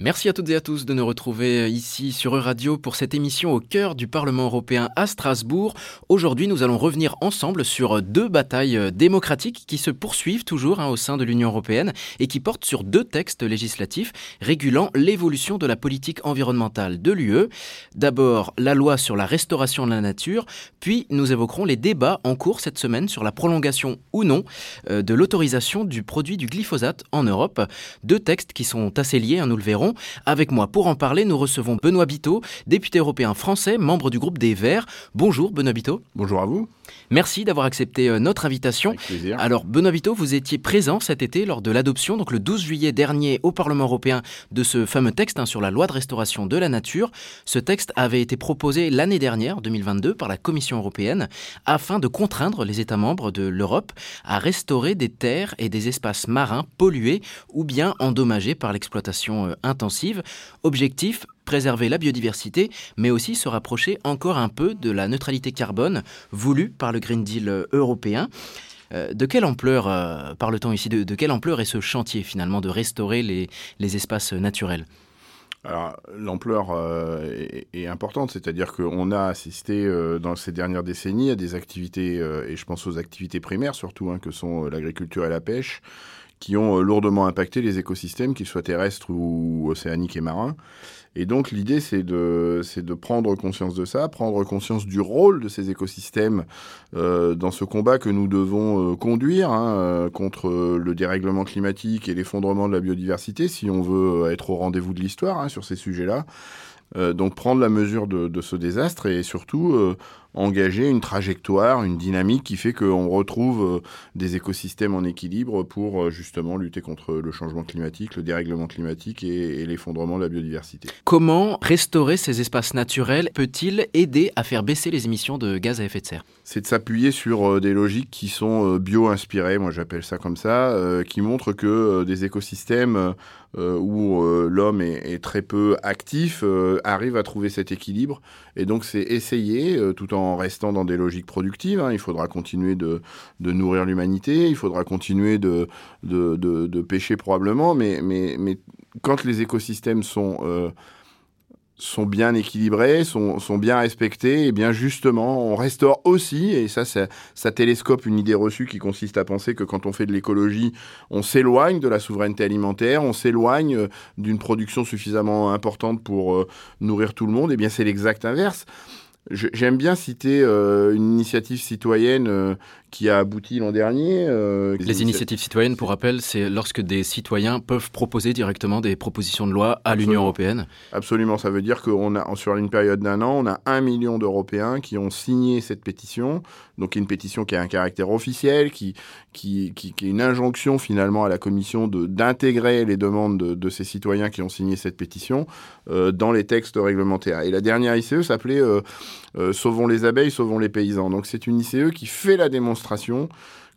Merci à toutes et à tous de nous retrouver euh, ici sur Euradio pour cette émission au cœur du Parlement européen à Strasbourg. Aujourd'hui, nous allons revenir ensemble sur deux batailles euh, démocratiques qui se poursuivent toujours hein, au sein de l'Union européenne et qui portent sur deux textes législatifs régulant l'évolution de la politique environnementale de l'UE. D'abord, la loi sur la restauration de la nature, puis nous évoquerons les débats en cours cette semaine sur la prolongation ou non euh, de l'autorisation du produit du glyphosate en Europe. Deux textes qui sont assez liés, hein, nous le verrons avec moi pour en parler, nous recevons Benoît Biteau, député européen français, membre du groupe des Verts. Bonjour Benoît Biteau. Bonjour à vous. Merci d'avoir accepté euh, notre invitation. Avec plaisir. Alors Benoît Biteau, vous étiez présent cet été lors de l'adoption, donc le 12 juillet dernier au Parlement européen, de ce fameux texte hein, sur la loi de restauration de la nature. Ce texte avait été proposé l'année dernière, 2022, par la Commission européenne, afin de contraindre les États membres de l'Europe à restaurer des terres et des espaces marins pollués ou bien endommagés par l'exploitation euh, Objectif préserver la biodiversité, mais aussi se rapprocher encore un peu de la neutralité carbone voulue par le Green Deal euh, européen. Euh, de quelle ampleur euh, parle-t-on ici de, quelle ampleur est ce chantier finalement de restaurer les, espaces naturels? L'ampleur est, importante, c'est-à-dire qu'on a assisté dans ces dernières décennies à des activités, et je pense aux activités primaires surtout, hein, que sont l'agriculture et la pêche, qui ont lourdement impacté les écosystèmes, qu'ils soient terrestres ou océaniques et marins. Et donc l'idée, c'est de, prendre conscience de ça, prendre conscience du rôle de ces écosystèmes euh, dans ce combat que nous devons euh, conduire hein, euh, contre le dérèglement climatique et l'effondrement de la biodiversité, si on veut être au rendez-vous de l'histoire hein, sur ces sujets-là. Donc prendre la mesure de, de, ce désastre et surtout engager une trajectoire, une dynamique qui fait qu'on retrouve euh, des écosystèmes en équilibre pour euh, justement lutter contre le changement climatique, le dérèglement climatique et, l'effondrement de la biodiversité. Comment restaurer ces espaces naturels peut-il aider à faire baisser les émissions de gaz à effet de serre? C'est de s'appuyer sur euh, des logiques qui sont bio-inspirées, moi j'appelle ça comme ça, qui montrent que des écosystèmes où l'homme est, très peu actif arrivent à trouver cet équilibre. Et donc c'est essayer, tout en restant dans des logiques productives. Hein. Il faudra continuer de, nourrir l'humanité, il faudra continuer de, de, pêcher probablement, mais, mais, mais, quand les écosystèmes sont... Sont bien équilibrés, sont, sont, bien respectés, et bien justement, on restaure aussi, et ça, ça, ça, télescope une idée reçue qui consiste à penser que quand on fait de l'écologie, on s'éloigne de la souveraineté alimentaire, on s'éloigne euh, d'une production suffisamment importante pour euh, nourrir tout le monde, et bien c'est l'exact inverse. J'aime bien citer euh, une initiative citoyenne qui a abouti l'an dernier. Euh, les initiatives citoyennes, pour rappel, c'est lorsque des citoyens peuvent proposer directement des propositions de loi à l'Union européenne. Absolument, ça veut dire qu'on a, sur une période d'un an, on a un million d'Européens qui ont signé cette pétition. Donc, une pétition qui a un caractère officiel, qui, qui, qui, est une injonction finalement à la Commission d'intégrer les demandes de, ces citoyens qui ont signé cette pétition euh, dans les textes réglementaires. Et la dernière ICE s'appelait euh, Sauvons les abeilles, sauvons les paysans. Donc, c'est une ICE qui fait la démonstration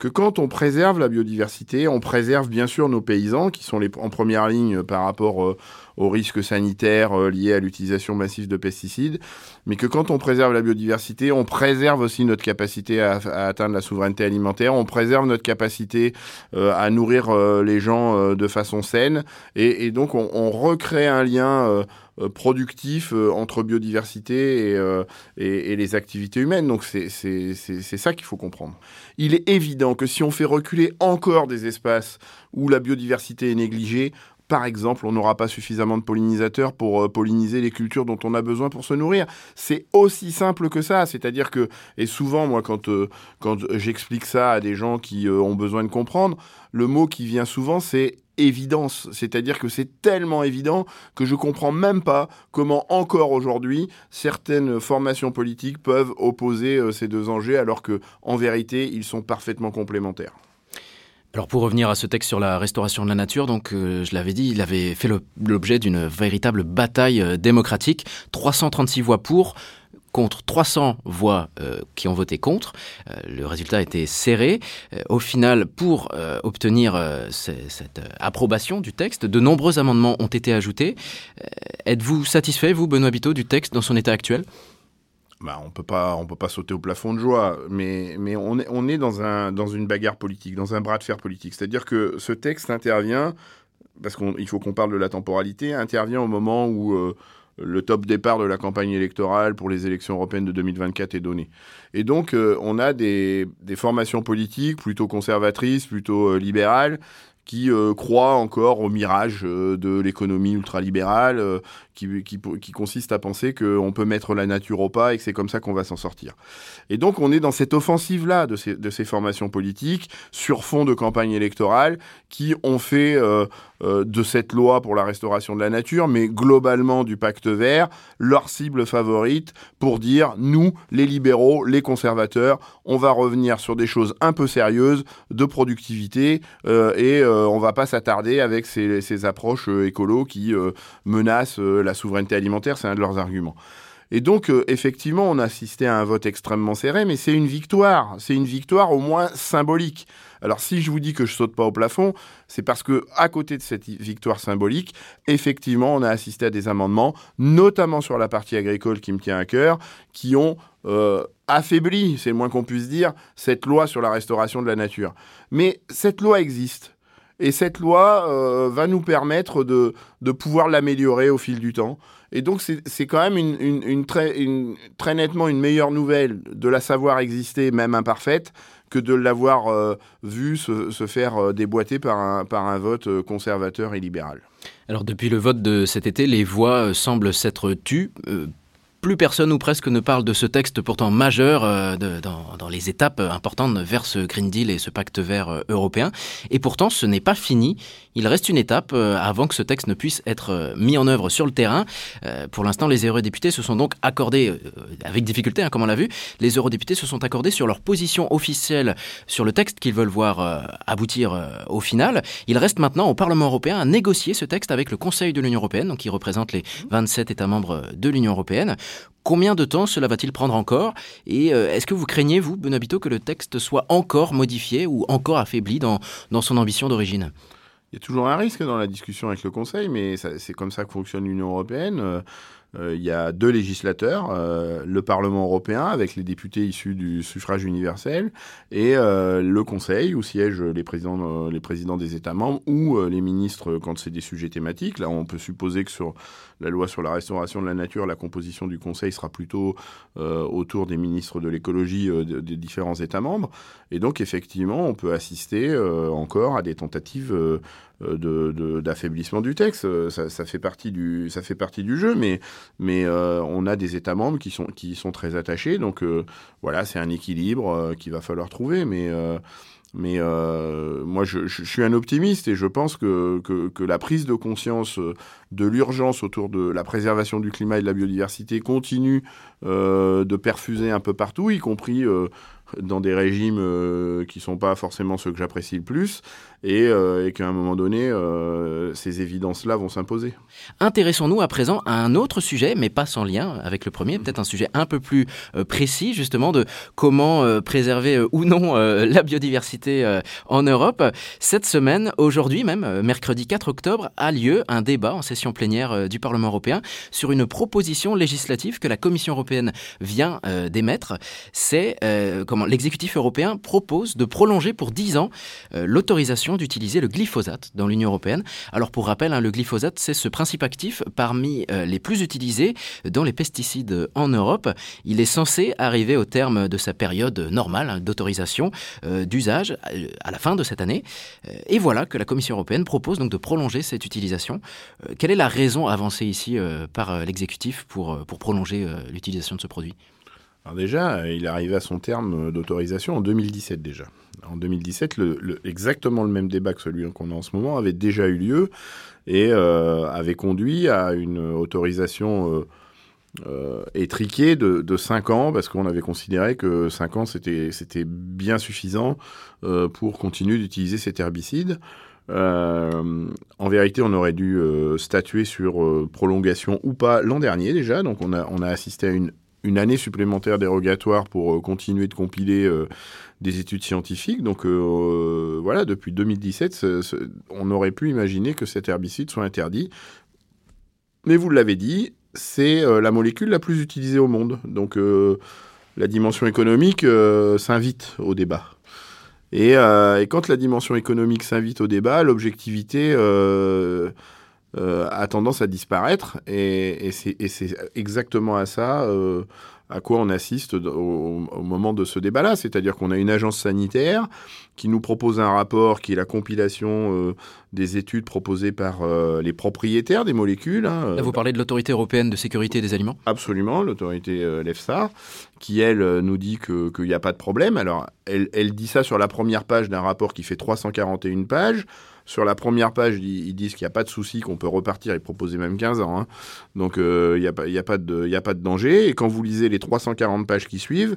que quand on préserve la biodiversité, on préserve bien sûr nos paysans qui sont en première ligne par rapport euh, aux risques sanitaires euh, liés à l'utilisation massive de pesticides, mais que quand on préserve la biodiversité, on préserve aussi notre capacité à, atteindre la souveraineté alimentaire, on préserve notre capacité euh, à nourrir les gens de façon saine, et, donc on, recrée un lien euh, productif euh, entre biodiversité euh, et, et, les activités humaines. Donc c'est ça qu'il faut comprendre. Il est évident que si on fait reculer encore des espaces où la biodiversité est négligée, par exemple, on n'aura pas suffisamment de pollinisateurs pour polliniser les cultures dont on a besoin pour se nourrir. C'est aussi simple que ça. C'est-à-dire que, et souvent, moi, quand, quand j'explique ça à des gens qui ont besoin de comprendre, le mot qui vient souvent, c'est évidence. C'est-à-dire que c'est tellement évident que je comprends même pas comment encore aujourd'hui certaines formations politiques peuvent opposer euh, ces deux enjeux alors que en vérité ils sont parfaitement complémentaires. Alors pour revenir à ce texte sur la restauration de la nature, donc euh, je l'avais dit, il avait fait l'objet d'une véritable bataille euh, démocratique, 336 voix pour, contre 300 voix euh, qui ont voté contre. Le résultat était serré. Au final, pour obtenir cette approbation du texte, de nombreux amendements ont été ajoutés. Êtes-vous satisfait, vous, Benoît Biteau, du texte dans son état actuel? Bah, on peut pas, on peut pas sauter au plafond de joie, mais, mais on est, on est dans, un, dans une bagarre politique, dans un bras de fer politique. C'est-à-dire que ce texte intervient parce qu'il faut qu'on parle de la temporalité, intervient au moment où le top départ de la campagne électorale pour les élections européennes de 2024 est donné. Et donc, on a des, des, formations politiques plutôt conservatrices, plutôt libérales, qui euh, croit encore au mirage euh, de l'économie ultralibérale, euh, qui, qui, consiste à penser qu'on peut mettre la nature au pas et que c'est comme ça qu'on va s'en sortir. Et donc on est dans cette offensive-là de ces, de ces, formations politiques sur fond de campagne électorale qui ont fait de cette loi pour la restauration de la nature, mais globalement du pacte vert, leur cible favorite pour dire nous, les libéraux, les conservateurs, on va revenir sur des choses un peu sérieuses de productivité et euh, on va pas s'attarder avec ces, approches euh, écolo qui euh, menacent la souveraineté alimentaire, c'est un de leurs arguments. Et donc, effectivement, on a assisté à un vote extrêmement serré, mais c'est une victoire. C'est une victoire au moins symbolique. Alors, si je vous dis que je saute pas au plafond, c'est parce que, à côté de cette victoire symbolique, effectivement, on a assisté à des amendements, notamment sur la partie agricole qui me tient à cœur, qui ont affaibli, c'est le moins qu'on puisse dire, cette loi sur la restauration de la nature. Mais cette loi existe. Et cette loi euh, va nous permettre de, de pouvoir l'améliorer au fil du temps. Et donc, c'est quand même une, une, très, très, nettement une meilleure nouvelle de la savoir exister, même imparfaite, que de l'avoir euh, vu se, faire euh, déboîter par un, par un vote conservateur et libéral. Alors, depuis le vote de cet été, les voix semblent s'être tues plus personne ou presque ne parle de ce texte pourtant majeur euh, dans, les étapes importantes vers ce Green Deal et ce pacte vert euh, européen. Et pourtant, ce n'est pas fini. Il reste une étape euh, avant que ce texte ne puisse être mis en œuvre sur le terrain. pour l'instant, les eurodéputés se sont donc accordés, avec difficulté, hein, comme on l'a vu, les eurodéputés se sont accordés sur leur position officielle sur le texte qu'ils veulent voir aboutir au final. Il reste maintenant au Parlement européen à négocier ce texte avec le Conseil de l'Union européenne, donc qui représente les 27 États membres de l'Union européenne. Combien de temps cela va-t-il prendre encore? Et euh, est-ce que vous craignez, vous, Benabito, que le texte soit encore modifié ou encore affaibli dans, dans son ambition d'origine? Il y a toujours un risque dans la discussion avec le Conseil, mais c'est comme ça que fonctionne l'Union européenne. Euh, il y a deux législateurs, euh, le Parlement européen avec les députés issus du suffrage universel et euh, le Conseil où siègent les présidents des États membres ou les ministres quand c'est des sujets thématiques. Là, on peut supposer que sur la loi sur la restauration de la nature, la composition du Conseil sera plutôt autour des ministres de l'écologie des différents États membres. Et donc, effectivement, on peut assister encore à des tentatives d'affaiblissement de, du texte. Ça, ça, fait partie du, ça fait partie du jeu, mais mais euh, on a des États membres qui sont, qui sont très attachés. Donc euh, voilà, c'est un équilibre euh, qu'il va falloir trouver. Mais, mais moi, je, suis un optimiste et je pense que, que, la prise de conscience de l'urgence autour de la préservation du climat et de la biodiversité continue de perfuser un peu partout, y compris dans des régimes euh, qui sont pas forcément ceux que j'apprécie le plus, et, euh, qu'à un moment donné, euh, ces évidences-là vont s'imposer. Intéressons-nous à présent à un autre sujet, mais pas sans lien avec le premier, peut-être un sujet un peu plus précis, justement, de comment préserver ou non la biodiversité en Europe. Cette semaine, aujourd'hui même, mercredi 4 octobre, a lieu un débat en session plénière du Parlement européen sur une proposition législative que la Commission européenne vient d'émettre. C'est comment l'exécutif européen propose de prolonger pour 10 ans euh, d'utiliser le glyphosate dans l'Union européenne. Alors pour rappel, hein, le glyphosate, c'est ce principe actif parmi euh, les plus utilisés dans les pesticides en Europe. Il est censé arriver au terme de sa période normale hein, d'autorisation euh, d'usage à la fin de cette année. et voilà que la Commission européenne propose donc de prolonger cette utilisation. quelle est la raison avancée ici par l'exécutif pour prolonger l'utilisation de ce produit? Déjà, il est arrivé à son terme d'autorisation en 2017 déjà. En 2017, le, exactement le même débat que celui qu'on a en ce moment avait déjà eu lieu et euh, avait conduit à une autorisation euh, euh, étriquée de, de 5 ans parce qu'on avait considéré que 5 ans c'était bien suffisant pour continuer d'utiliser cet herbicide. en vérité, on aurait dû statuer sur prolongation ou pas l'an dernier déjà. Donc, on a assisté à une une année supplémentaire dérogatoire pour euh, continuer de compiler euh, des études scientifiques. Donc euh, voilà, depuis 2017, on aurait pu imaginer que cet herbicide soit interdit. Mais vous l'avez dit, c'est la molécule la plus utilisée au monde. Donc la dimension économique s'invite au débat. Et, et, quand la dimension économique s'invite au débat, l'objectivité a tendance à disparaître. Et, et c'est exactement à ça à quoi on assiste au, moment de ce débat-là. C'est-à-dire qu'on a une agence sanitaire qui nous propose un rapport qui est la compilation euh, des études proposées par euh, les propriétaires des molécules. Hein, Là, vous parlez de l'autorité européenne de sécurité des aliments Absolument, l'autorité euh, l'EFSA, qui, elle, nous dit qu'il n'y a pas de problème. Alors, elle, elle dit ça sur la première page d'un rapport qui fait 341 pages. Sur la première page, ils, disent qu'il n'y a pas de souci, qu'on peut repartir et proposer même 15 ans. Hein. Donc, euh, il n'y a, pas, de, danger. Et quand vous lisez les 340 pages qui suivent,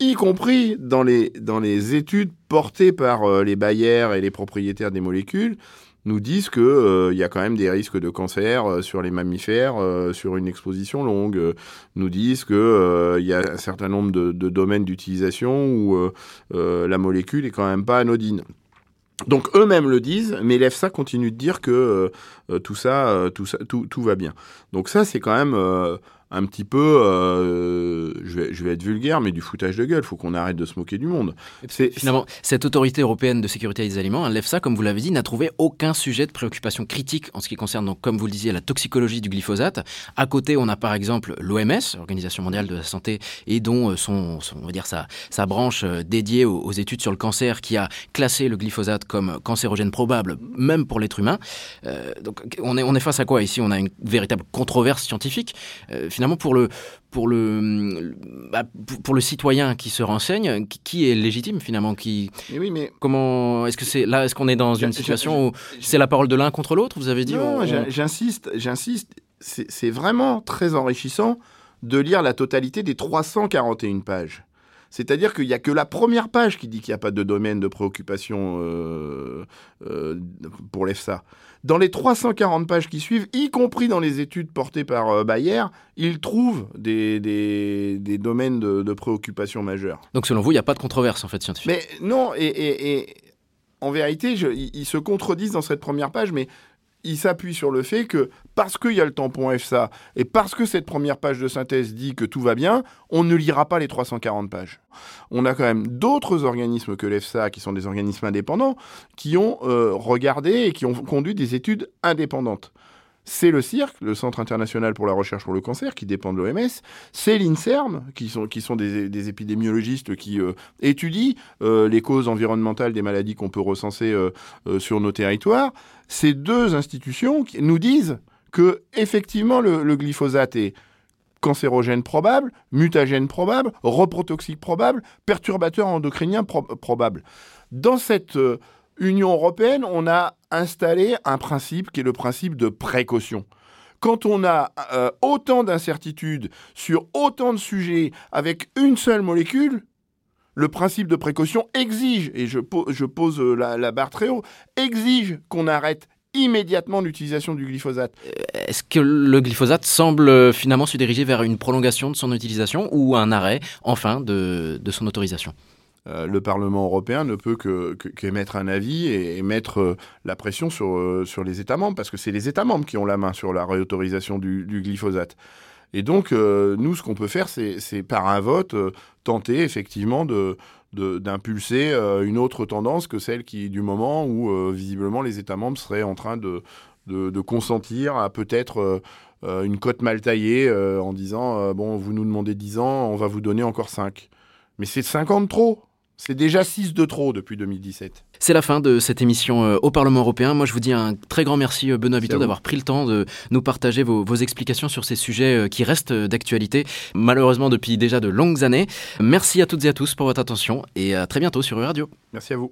y compris dans les, dans les études portées par euh, les bailleurs et les propriétaires des molécules, nous disent qu'il euh, y a quand même des risques de cancer sur les mammifères sur une exposition longue. nous disent qu'il y a un certain nombre de, de domaines d'utilisation où la molécule est quand même pas anodine. Donc eux-mêmes le disent, mais l'EFSA continue de dire que euh, euh, tout ça, euh, tout ça, tout, tout, va bien. Donc ça, c'est quand même un petit peu, euh, je, vais, je, vais, être vulgaire, mais du foutage de gueule. Il faut qu'on arrête de se moquer du monde. Finalement, cette autorité européenne de sécurité des aliments, hein, l'EFSA, comme vous l'avez dit, n'a trouvé aucun sujet de préoccupation critique en ce qui concerne, donc, comme vous le disiez, la toxicologie du glyphosate. À côté, on a par exemple l'OMS, l'Organisation mondiale de la santé, et dont euh, son, son on va dire sa, sa branche euh, dédiée aux, études sur le cancer, qui a classé le glyphosate comme cancérogène probable, même pour l'être humain. Euh, donc, on est, on est face à quoi? Ici On a une véritable controverse scientifique. Euh, finalement, pour le, pour le, bah, pour le citoyen qui se renseigne, qui est légitime finalement qui, oui, mais comment est-ce que c'est là, est-ce qu'on est dans une situation où c'est la parole de l'un contre l'autre Vous avez dit Non, j'insiste, j'insiste. C'est vraiment très enrichissant de lire la totalité des 341 pages. C'est-à-dire qu'il n'y a que la première page qui dit qu'il n'y a pas de domaine de préoccupation euh, euh, pour l'EFSA. Dans les 340 pages qui suivent, y compris dans les études portées par euh, Bayer, il trouve des, des, domaines de, préoccupation majeurs. Donc selon vous, il n'y a pas de controverse en fait scientifique Mais non, et, en vérité, ils se contredisent dans cette première page, mais il s'appuie sur le fait que parce qu'il y a le tampon EFSA et parce que cette première page de synthèse dit que tout va bien, on ne lira pas les 340 pages. On a quand même d'autres organismes que l'EFSA, qui sont des organismes indépendants, qui ont euh, regardé et qui ont conduit des études indépendantes c'est le CIRC, le Centre international pour la recherche pour le cancer, qui dépend de l'OMS, c'est l'INSERM, qui sont, des, épidémiologistes qui euh, étudient euh, les causes environnementales des maladies qu'on peut recenser sur nos territoires. Ces deux institutions nous disent que effectivement le, glyphosate est cancérogène probable, mutagène probable, reprotoxique probable, perturbateur endocrinien probable. Dans cette Union européenne, on a installé un principe qui est le principe de précaution. Quand on a euh, autant d'incertitudes sur autant de sujets avec une seule molécule, le principe de précaution exige, et je, pose euh, la, barre très haut, exige qu'on arrête immédiatement l'utilisation du glyphosate. Euh, est-ce que le glyphosate semble finalement se diriger vers une prolongation de son utilisation ou un arrêt, enfin, de son autorisation? Euh, le Parlement européen ne peut qu'émettre un avis et, mettre euh, la pression sur, euh, sur les États membres, parce que c'est les États membres qui ont la main sur la réautorisation du, glyphosate. Et donc, nous, ce qu'on peut faire, c'est par un vote tenter effectivement de, d'impulser une autre tendance que celle qui du moment où visiblement les États membres seraient en train de, de, consentir à peut-être une cote mal taillée en disant bon vous nous demandez 10 ans, on va vous donner encore 5. Mais c'est 50 trop. C'est déjà 6 de trop depuis 2017. C'est la fin de cette émission euh, au Parlement européen. Moi, je vous dis un très grand merci, euh, Benoît Vito, d'avoir pris le temps de nous partager vos, vos explications sur ces sujets euh, qui restent d'actualité, malheureusement depuis déjà de longues années. Merci à toutes et à tous pour votre attention et à très bientôt sur Radio. Merci à vous.